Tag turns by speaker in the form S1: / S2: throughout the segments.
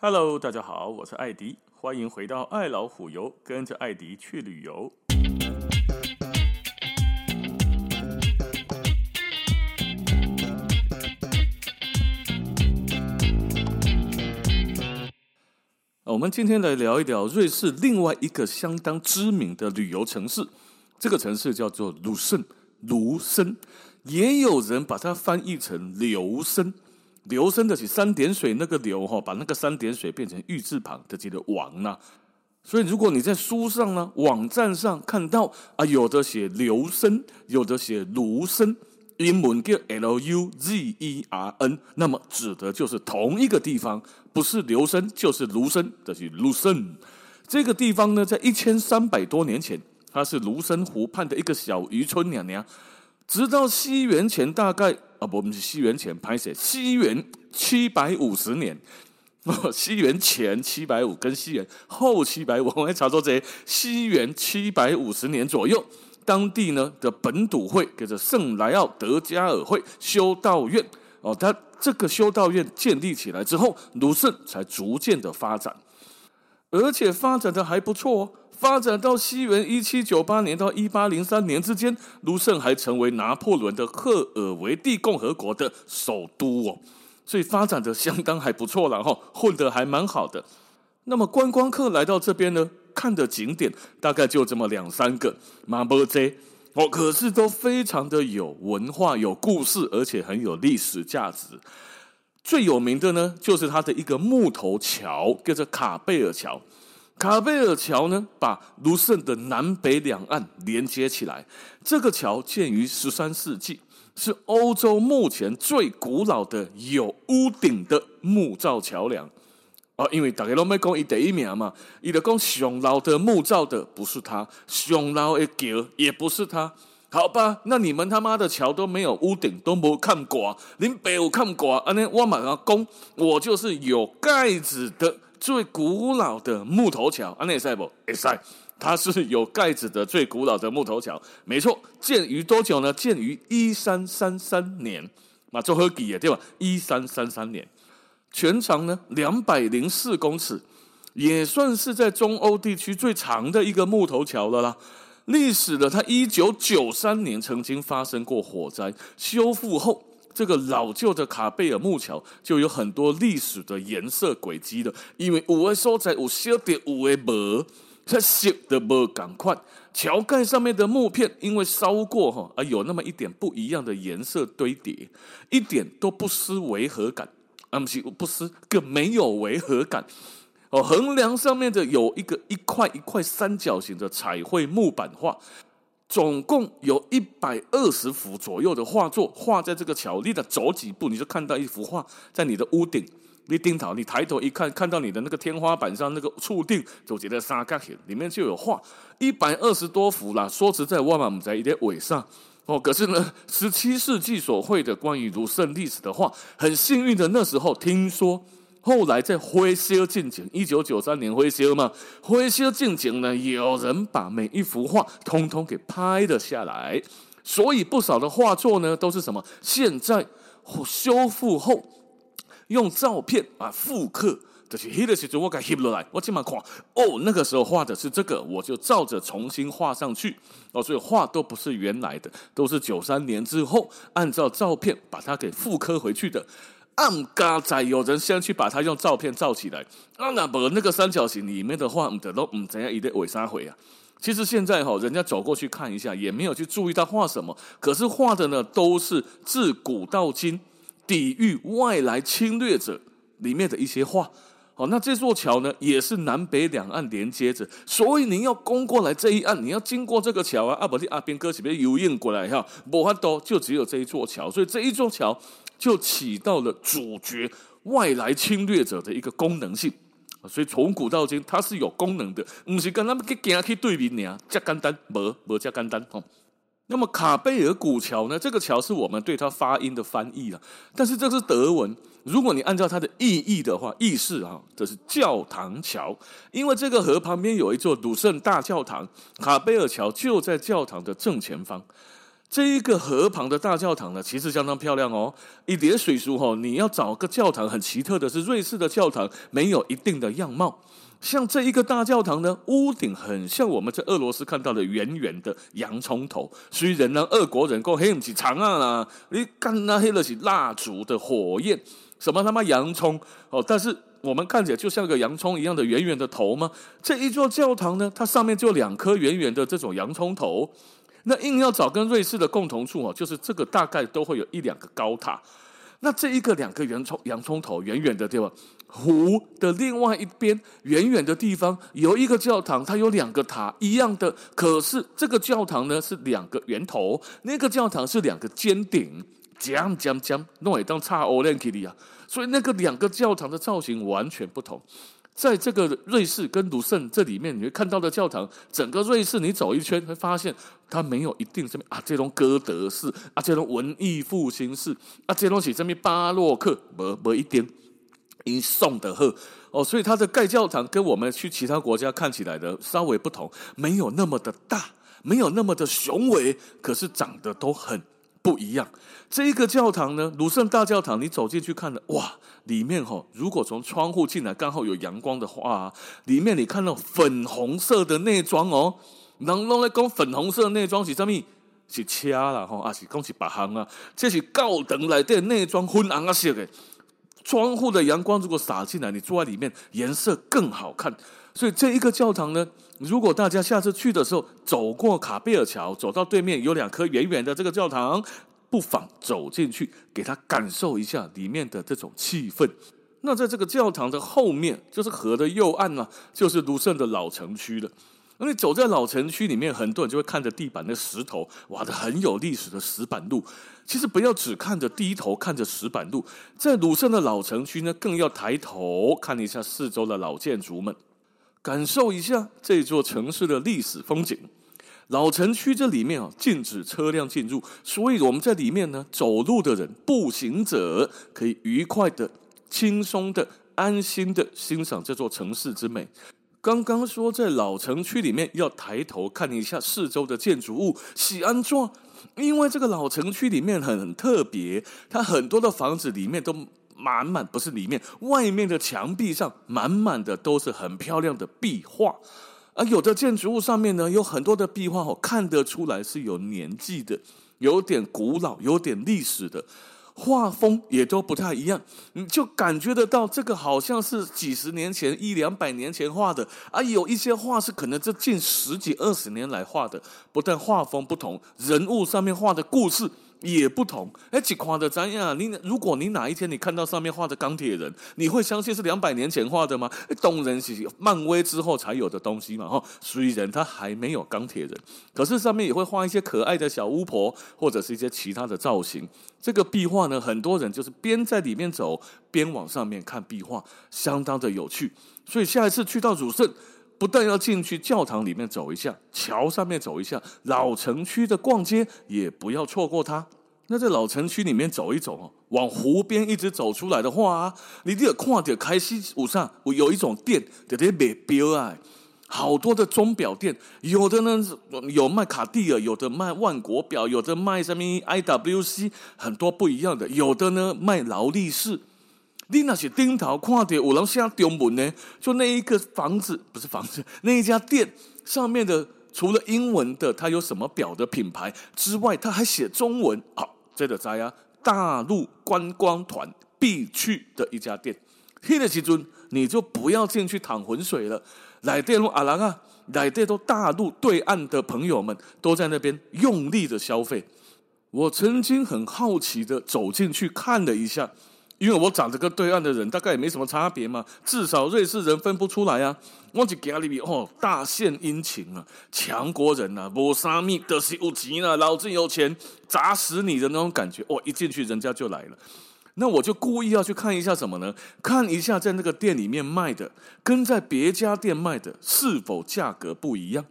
S1: Hello，大家好，我是艾迪，欢迎回到爱老虎游，跟着艾迪去旅游。我们今天来聊一聊瑞士另外一个相当知名的旅游城市，这个城市叫做卢森，卢森，也有人把它翻译成留森。琉森的是三点水那个琉哈，把那个三点水变成玉字旁的这个王呐。所以如果你在书上呢、网站上看到啊，有的写琉森，有的写卢森，英文叫 L U Z E R N，那么指的就是同一个地方，不是琉森就是卢森，这、就是卢森。这个地方呢，在一千三百多年前，它是卢森湖畔的一个小渔村娘娘，直到西元前大概。啊，不，我们是西元前拍摄，西元七百五十年，哦，西元前七百五跟西元后七百五，我们查说这西元七百五十年左右，当地呢的本笃会叫做圣莱奥德加尔会修道院哦，它这个修道院建立起来之后，卢圣才逐渐的发展，而且发展的还不错哦。发展到西元一七九八年到一八零三年之间，卢森还成为拿破仑的赫尔维蒂共和国的首都哦，所以发展的相当还不错了哈，混得还蛮好的。那么观光客来到这边呢，看的景点大概就这么两三个，马波这哦，可是都非常的有文化、有故事，而且很有历史价值。最有名的呢，就是它的一个木头桥，叫做卡贝尔桥。卡贝尔桥呢，把卢森的南北两岸连接起来。这个桥建于十三世纪，是欧洲目前最古老的有屋顶的木造桥梁。啊，因为大家都没讲伊第一名嘛，伊就讲上老的木造的不是他，上老的桥也不是他。好吧，那你们他妈的桥都没有屋顶，都没看过，您没有看过，啊，那我马上讲，我就是有盖子的。最古老的木头桥，安内塞不？哎塞，它是有盖子的最古老的木头桥，没错。建于多久呢？建于一三三三年，嘛，做好记的对吧？一三三三年，全长呢两百零四公尺，也算是在中欧地区最长的一个木头桥了啦。历史的，它一九九三年曾经发生过火灾，修复后。这个老旧的卡贝尔木桥就有很多历史的颜色轨迹的，因为有的所在有小点，有的无，它色的无赶快。桥盖上面的木片因为烧过哈，而有那么一点不一样的颜色堆叠，一点都不失违和感。啊，不是不失，更没有违和感。哦，横梁上面的有一个一块一块三角形的彩绘木板画。总共有一百二十幅左右的画作画在这个桥，你得走几步，你就看到一幅画在你的屋顶。你顶头，你抬头一看，看到你的那个天花板上那个触顶，就觉得三角形里面就有画一百二十多幅啦。说实在，万万不在一点尾上哦。可是呢，十七世纪所绘的关于卢森历史的画，很幸运的那时候听说。后来在灰修进行，一九九三年灰修嘛，灰修进行呢，有人把每一幅画通通给拍了下来，所以不少的画作呢都是什么？现在修复后用照片啊复刻，就是黑的时候我给翕落来，我起码看哦，那个时候画的是这个，我就照着重新画上去哦，所以画都不是原来的，都是九三年之后按照照片把它给复刻回去的。暗嘎仔，有人先去把它用照片照起来。啊，那不那个三角形里面的话，唔得都唔怎样一点伪啥回啊。其实现在哈，人家走过去看一下，也没有去注意他画什么。可是画的呢，都是自古到今抵御外来侵略者里面的一些画。好，那这座桥呢，也是南北两岸连接着，所以你要攻过来这一岸，你要经过这个桥啊。啊，不，你阿边哥这边游泳过来哈，无法多，就只有这一座桥，所以这一座桥。就起到了主角外来侵略者的一个功能性，所以从古到今它是有功能的，不是跟他们去行去对面呢，加简单，没没加简单哦。那么卡贝尔古桥呢？这个桥是我们对它发音的翻译了，但是这是德文。如果你按照它的意义的话，意思啊，这是教堂桥，因为这个河旁边有一座鲁圣大教堂，卡贝尔桥就在教堂的正前方。这一个河旁的大教堂呢，其实相当漂亮哦。一叠水书哈，你要找个教堂很奇特的是，瑞士的教堂没有一定的样貌。像这一个大教堂呢，屋顶很像我们在俄罗斯看到的圆圆的洋葱头。虽然呢，俄国人讲黑不起长啊啦，你看那黑了起蜡烛的火焰，什么他妈洋葱哦，但是我们看起来就像个洋葱一样的圆圆的头吗？这一座教堂呢，它上面就两颗圆圆的这种洋葱头。那硬要找跟瑞士的共同处哦，就是这个大概都会有一两个高塔。那这一个两个洋葱洋葱头远远的地方？湖的另外一边远远的地方有一个教堂，它有两个塔一样的，可是这个教堂呢是两个圆头，那个教堂是两个尖顶，讲讲讲，弄会当差欧连基里啊，所以那个两个教堂的造型完全不同。在这个瑞士跟卢森这里面，你会看到的教堂，整个瑞士你走一圈，会发现它没有一定什么啊，这种哥德式啊，这种文艺复兴式啊，这种是什么巴洛克，没没一点，一送的贺哦，所以它的盖教堂跟我们去其他国家看起来的稍微不同，没有那么的大，没有那么的雄伟，可是长得都很不一样。这一个教堂呢，鲁圣大教堂，你走进去看了，哇！里面哈，如果从窗户进来刚好有阳光的话，里面你看到粉红色的内装哦，能弄来讲粉红色的内装是什么？是车啦哈，啊是讲是白行啊，这是高等来的内装昏红色的。窗户的阳光如果洒进来，你坐在里面颜色更好看。所以这一个教堂呢，如果大家下次去的时候，走过卡贝尔桥，走到对面有两颗圆圆的这个教堂。不妨走进去，给他感受一下里面的这种气氛。那在这个教堂的后面，就是河的右岸呢、就是卢森的老城区了。那你走在老城区里面，很多人就会看着地板的石头，哇，的很有历史的石板路。其实不要只看着低头看着石板路，在卢森的老城区呢，更要抬头看一下四周的老建筑们，感受一下这座城市的历史风景。老城区这里面啊，禁止车辆进入，所以我们在里面呢，走路的人、步行者可以愉快的、轻松的、安心的欣赏这座城市之美。刚刚说在老城区里面要抬头看一下四周的建筑物，喜安状，因为这个老城区里面很特别，它很多的房子里面都满满，不是里面，外面的墙壁上满满的都是很漂亮的壁画。而有的建筑物上面呢，有很多的壁画哦，看得出来是有年纪的，有点古老，有点历史的，画风也都不太一样，你就感觉得到这个好像是几十年前、一两百年前画的，而有一些画是可能这近十几二十年来画的，不但画风不同，人物上面画的故事。也不同，哎，几夸的怎样？你如果你哪一天你看到上面画的钢铁人，你会相信是两百年前画的吗？动人是漫威之后才有的东西嘛，哈。虽然它还没有钢铁人，可是上面也会画一些可爱的小巫婆，或者是一些其他的造型。这个壁画呢，很多人就是边在里面走，边往上面看壁画，相当的有趣。所以下一次去到鲁圣，不但要进去教堂里面走一下，桥上面走一下，老城区的逛街也不要错过它。那在老城区里面走一走哦，往湖边一直走出来的话啊，你得看到开西路上我有一种店，在在卖表啊，好多的钟表店，有的呢有卖卡地尔，有的卖万国表，有的卖什么 IWC，很多不一样的，有的呢卖劳力士。你那是顶头看到有人写中文呢，就那一个房子不是房子，那一家店上面的除了英文的，它有什么表的品牌之外，它还写中文。好、这个在呀，大陆观光团必去的一家店。去的时阵，你就不要进去淌浑水了。来电路阿郎啊，来电都大陆对岸的朋友们都在那边用力的消费。我曾经很好奇的走进去看了一下。因为我长得跟对岸的人大概也没什么差别嘛，至少瑞士人分不出来啊。我就给他里面哦，大献殷勤啊，强国人、啊，无啥咪得是有钱啊，老子有钱砸死你的那种感觉。哦，一进去人家就来了，那我就故意要去看一下什么呢？看一下在那个店里面卖的，跟在别家店卖的是否价格不一样。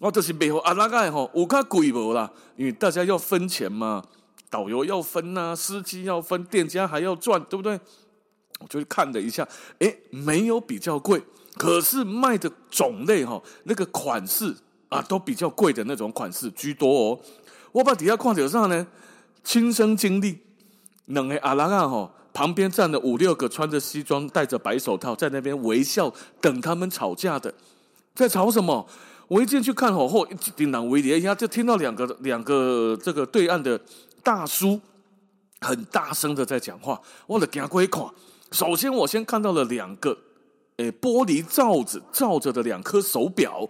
S1: 我就是背后啊那个吼，有较贵无啦，因为大家要分钱嘛。导游要分呐、司机要分，店家还要赚，对不对？我就看了一下，哎，没有比较贵，可是卖的种类哈，那个款式啊，都比较贵的那种款式居多哦。我把底下看到啥呢？亲身经历，两个阿拉啊吼，旁边站了五六个穿着西装、戴着白手套，在那边微笑等他们吵架的，在吵什么？我一进去看吼，后一叮当围一下，就听到两个两个这个对岸的大叔很大声的在讲话。我的行过去看，首先我先看到了两个诶玻璃罩子罩着的两颗手表。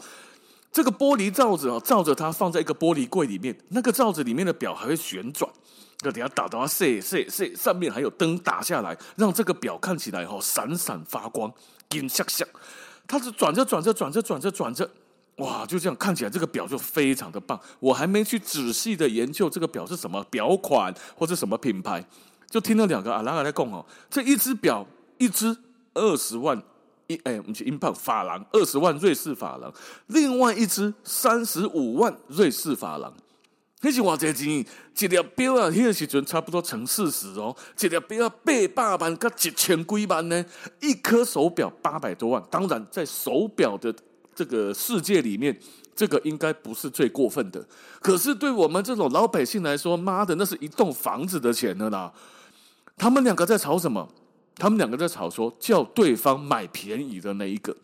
S1: 这个玻璃罩子啊，罩着它放在一个玻璃柜里面。那个罩子里面的表还会旋转，要等下打到它射射射，上面还有灯打下来，让这个表看起来哈闪闪发光，金闪闪。它是转着转着转着转着转着，哇，就这样看起来这个表就非常的棒。我还没去仔细的研究这个表是什么表款或者什么品牌，就听了两个阿拉阿来讲哦，这一只表一只二十万。一哎，我们去英镑法郎二十万瑞士法郎，另外一只三十五万瑞士法郎。那是我这钱，一条表啊，那个时阵差不多乘四十哦，一条表八百万跟一千几万呢，一颗手表八百多万。当然，在手表的这个世界里面，这个应该不是最过分的。可是对我们这种老百姓来说，妈的，那是一栋房子的钱了啦。他们两个在吵什么？他们两个在吵说，叫对方买便宜的那一个，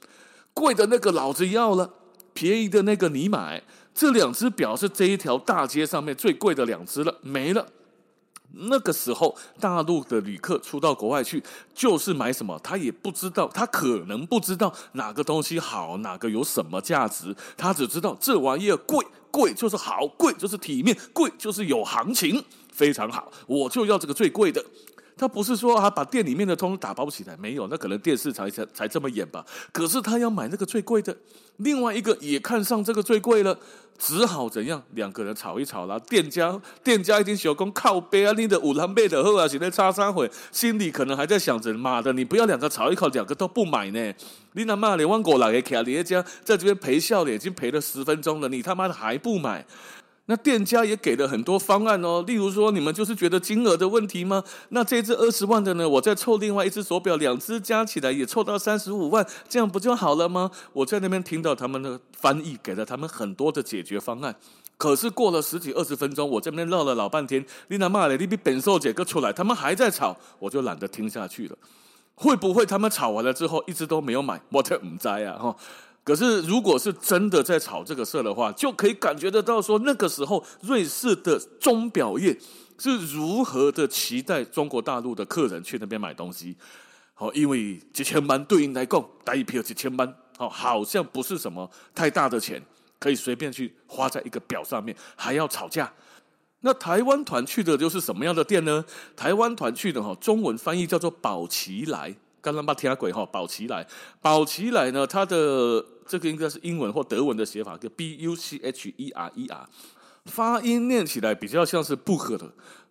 S1: 贵的那个老子要了，便宜的那个你买。这两只表是这一条大街上面最贵的两只了，没了。那个时候，大陆的旅客出到国外去，就是买什么，他也不知道，他可能不知道哪个东西好，哪个有什么价值，他只知道这玩意儿贵，贵就是好，贵就是体面，贵就是有行情，非常好，我就要这个最贵的。他不是说他把店里面的通通打包起来，没有，那可能电视才才才这么演吧。可是他要买那个最贵的，另外一个也看上这个最贵了，只好怎样？两个人吵一吵啦。店家店家一定小工靠背啊，你的五郎背的后啊，现在差三回，心里可能还在想着：妈的，你不要两个吵一吵，两个都不买呢。你他妈连万国来给卡你家在这边陪笑脸，已经陪了十分钟了，你他妈的还不买？那店家也给了很多方案哦，例如说，你们就是觉得金额的问题吗？那这只二十万的呢，我再凑另外一只手表，两只加起来也凑到三十五万，这样不就好了吗？我在那边听到他们的翻译，给了他们很多的解决方案。可是过了十几二十分钟，我这边绕了老半天，你那骂了你比本寿姐哥出来，他们还在吵，我就懒得听下去了。会不会他们吵完了之后一直都没有买？我这唔知啊，哈。可是，如果是真的在炒这个事的话，就可以感觉得到说，那个时候瑞士的钟表业是如何的期待中国大陆的客人去那边买东西。好，因为几千万对应来讲，带一票几千万，好，好像不是什么太大的钱，可以随便去花在一个表上面，还要吵架。那台湾团去的就是什么样的店呢？台湾团去的哈，中文翻译叫做宝齐来。刚刚把听鬼哈，宝齐来，宝齐来呢？它的这个应该是英文或德文的写法，叫 B U C H E R E R，发音念起来比较像是不喝的，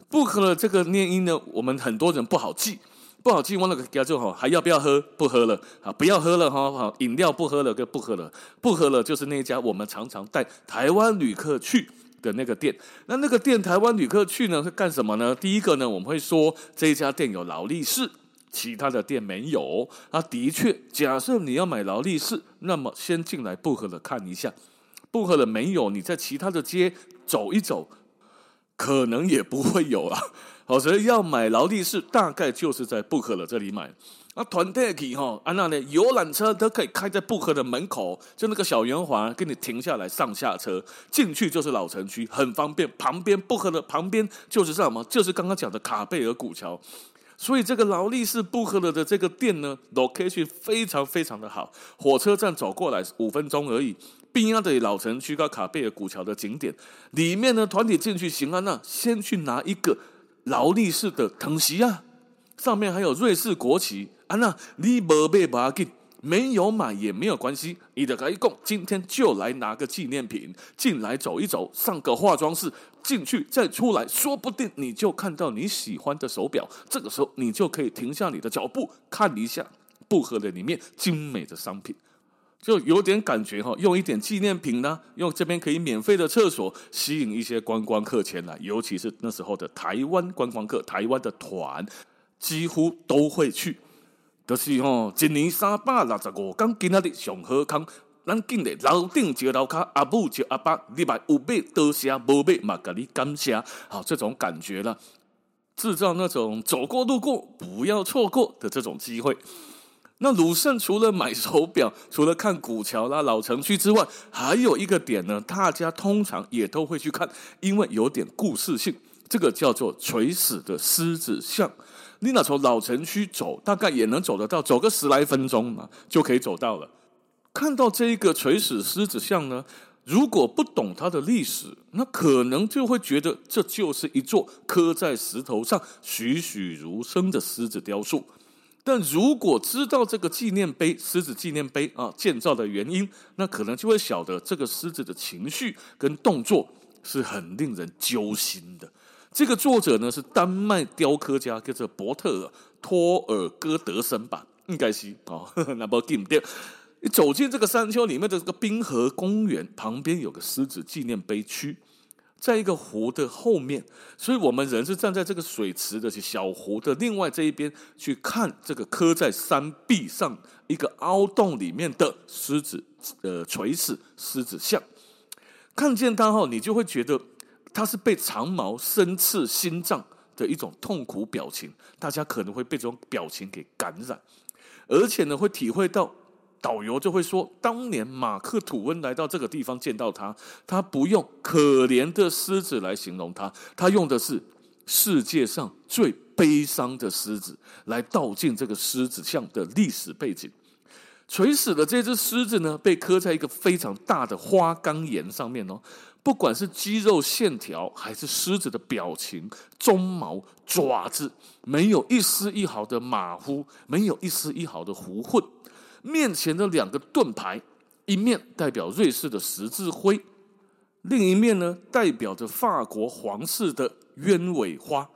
S1: 不喝的。这个念音呢，我们很多人不好记，不好记。忘了给他做好，还要不要喝？不喝了啊，不要喝了哈。好，饮料不喝了，跟不喝了，不喝了就是那一家我们常常带台湾旅客去的那个店。那那个店台湾旅客去呢，是干什么呢？第一个呢，我们会说这一家店有劳力士。其他的店没有啊，的确，假设你要买劳力士，那么先进来布荷勒看一下，布荷勒没有，你在其他的街走一走，可能也不会有啊。好，所以要买劳力士，大概就是在布荷勒这里买。啊，团队去哈，啊那呢，游览车都可以开在布荷的门口，就那个小圆环，给你停下来上下车，进去就是老城区，很方便。旁边布荷的旁边就是什么？就是刚刚讲的卡贝尔古桥。所以这个劳力士布克勒的这个店呢，location 非常非常的好，火车站走过来五分钟而已。并压的老城区到卡贝尔古桥的景点里面呢，团体进去行啊，那先去拿一个劳力士的藤席啊，上面还有瑞士国旗啊，那你没买不要紧。没有买也没有关系，你的一共今天就来拿个纪念品进来走一走，上个化妆室进去再出来，说不定你就看到你喜欢的手表。这个时候你就可以停下你的脚步，看一下布盒的里面精美的商品，就有点感觉哈。用一点纪念品呢，用这边可以免费的厕所吸引一些观光客前来，尤其是那时候的台湾观光客，台湾的团几乎都会去。就是吼，一年三百六十五天，今仔日上好康，咱紧的楼顶接楼卡，阿母接阿爸，你买有买多谢，无买嘛，给你感谢，好这种感觉了，制造那种走过路过不要错过的这种机会。那鲁胜除了买手表，除了看古桥啦、老城区之外，还有一个点呢，大家通常也都会去看，因为有点故事性。这个叫做垂死的狮子像。你那从老城区走，大概也能走得到，走个十来分钟嘛，就可以走到了。看到这一个垂死狮子像呢，如果不懂它的历史，那可能就会觉得这就是一座刻在石头上栩栩如生的狮子雕塑。但如果知道这个纪念碑、狮子纪念碑啊建造的原因，那可能就会晓得这个狮子的情绪跟动作是很令人揪心的。这个作者呢是丹麦雕刻家，叫做伯特托尔戈德森吧，应该是哦。那不对不对？你走进这个山丘里面的这个冰河公园旁边有个狮子纪念碑区。在一个湖的后面，所以我们人是站在这个水池的小湖的另外这一边去看这个刻在山壁上一个凹洞里面的狮子，呃，垂死狮子像。看见它后，你就会觉得它是被长矛深刺心脏的一种痛苦表情。大家可能会被这种表情给感染，而且呢，会体会到。导游就会说，当年马克吐温来到这个地方见到他，他不用“可怜的狮子”来形容他，他用的是“世界上最悲伤的狮子”来道尽这个狮子像的历史背景。垂死的这只狮子呢，被刻在一个非常大的花岗岩上面哦，不管是肌肉线条，还是狮子的表情、鬃毛、爪子，没有一丝一毫的马虎，没有一丝一毫的胡混。面前的两个盾牌，一面代表瑞士的十字徽，另一面呢，代表着法国皇室的鸢尾花，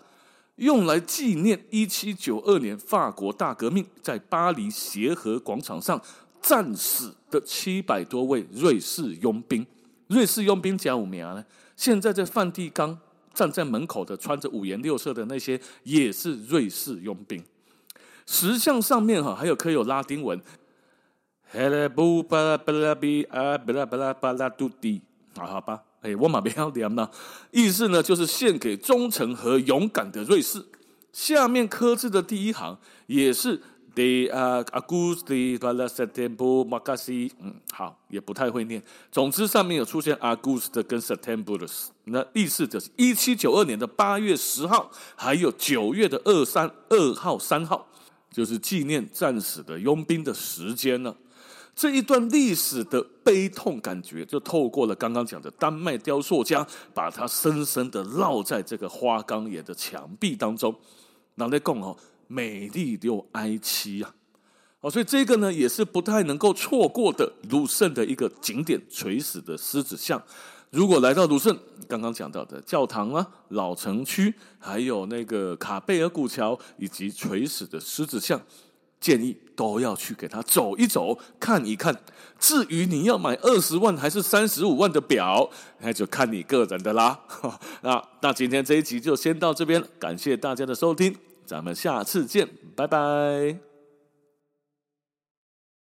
S1: 用来纪念一七九二年法国大革命在巴黎协和广场上战死的七百多位瑞士佣兵。瑞士佣兵甲午苗呢，现在在梵蒂冈站在门口的穿着五颜六色的那些，也是瑞士佣兵。石像上面哈，还有刻有拉丁文。巴拉布巴拉巴拉比啊，巴拉巴拉巴拉杜迪，好好吧，哎，我马不要念了。意思呢，就是献给忠诚和勇敢的瑞士。下面刻字的第一行也是 De Auguste 巴拉 September Magasi，嗯，好，也不太会念。总之，上面有出现 August 跟 September，那意思就是一七九二年的八月十号，还有九月的二三二号、三号，就是纪念战死的佣兵的时间呢。这一段历史的悲痛感觉，就透过了刚刚讲的丹麦雕塑家，把它深深的烙在这个花岗岩的墙壁当中。拿来讲哦，美丽又哀凄啊！哦，所以这个呢，也是不太能够错过的鲁圣的一个景点——垂死的狮子像。如果来到鲁圣，刚刚讲到的教堂啊、老城区，还有那个卡贝尔古桥，以及垂死的狮子像。建议都要去给他走一走，看一看。至于你要买二十万还是三十五万的表，那就看你个人的啦。那那今天这一集就先到这边，感谢大家的收听，咱们下次见，拜拜。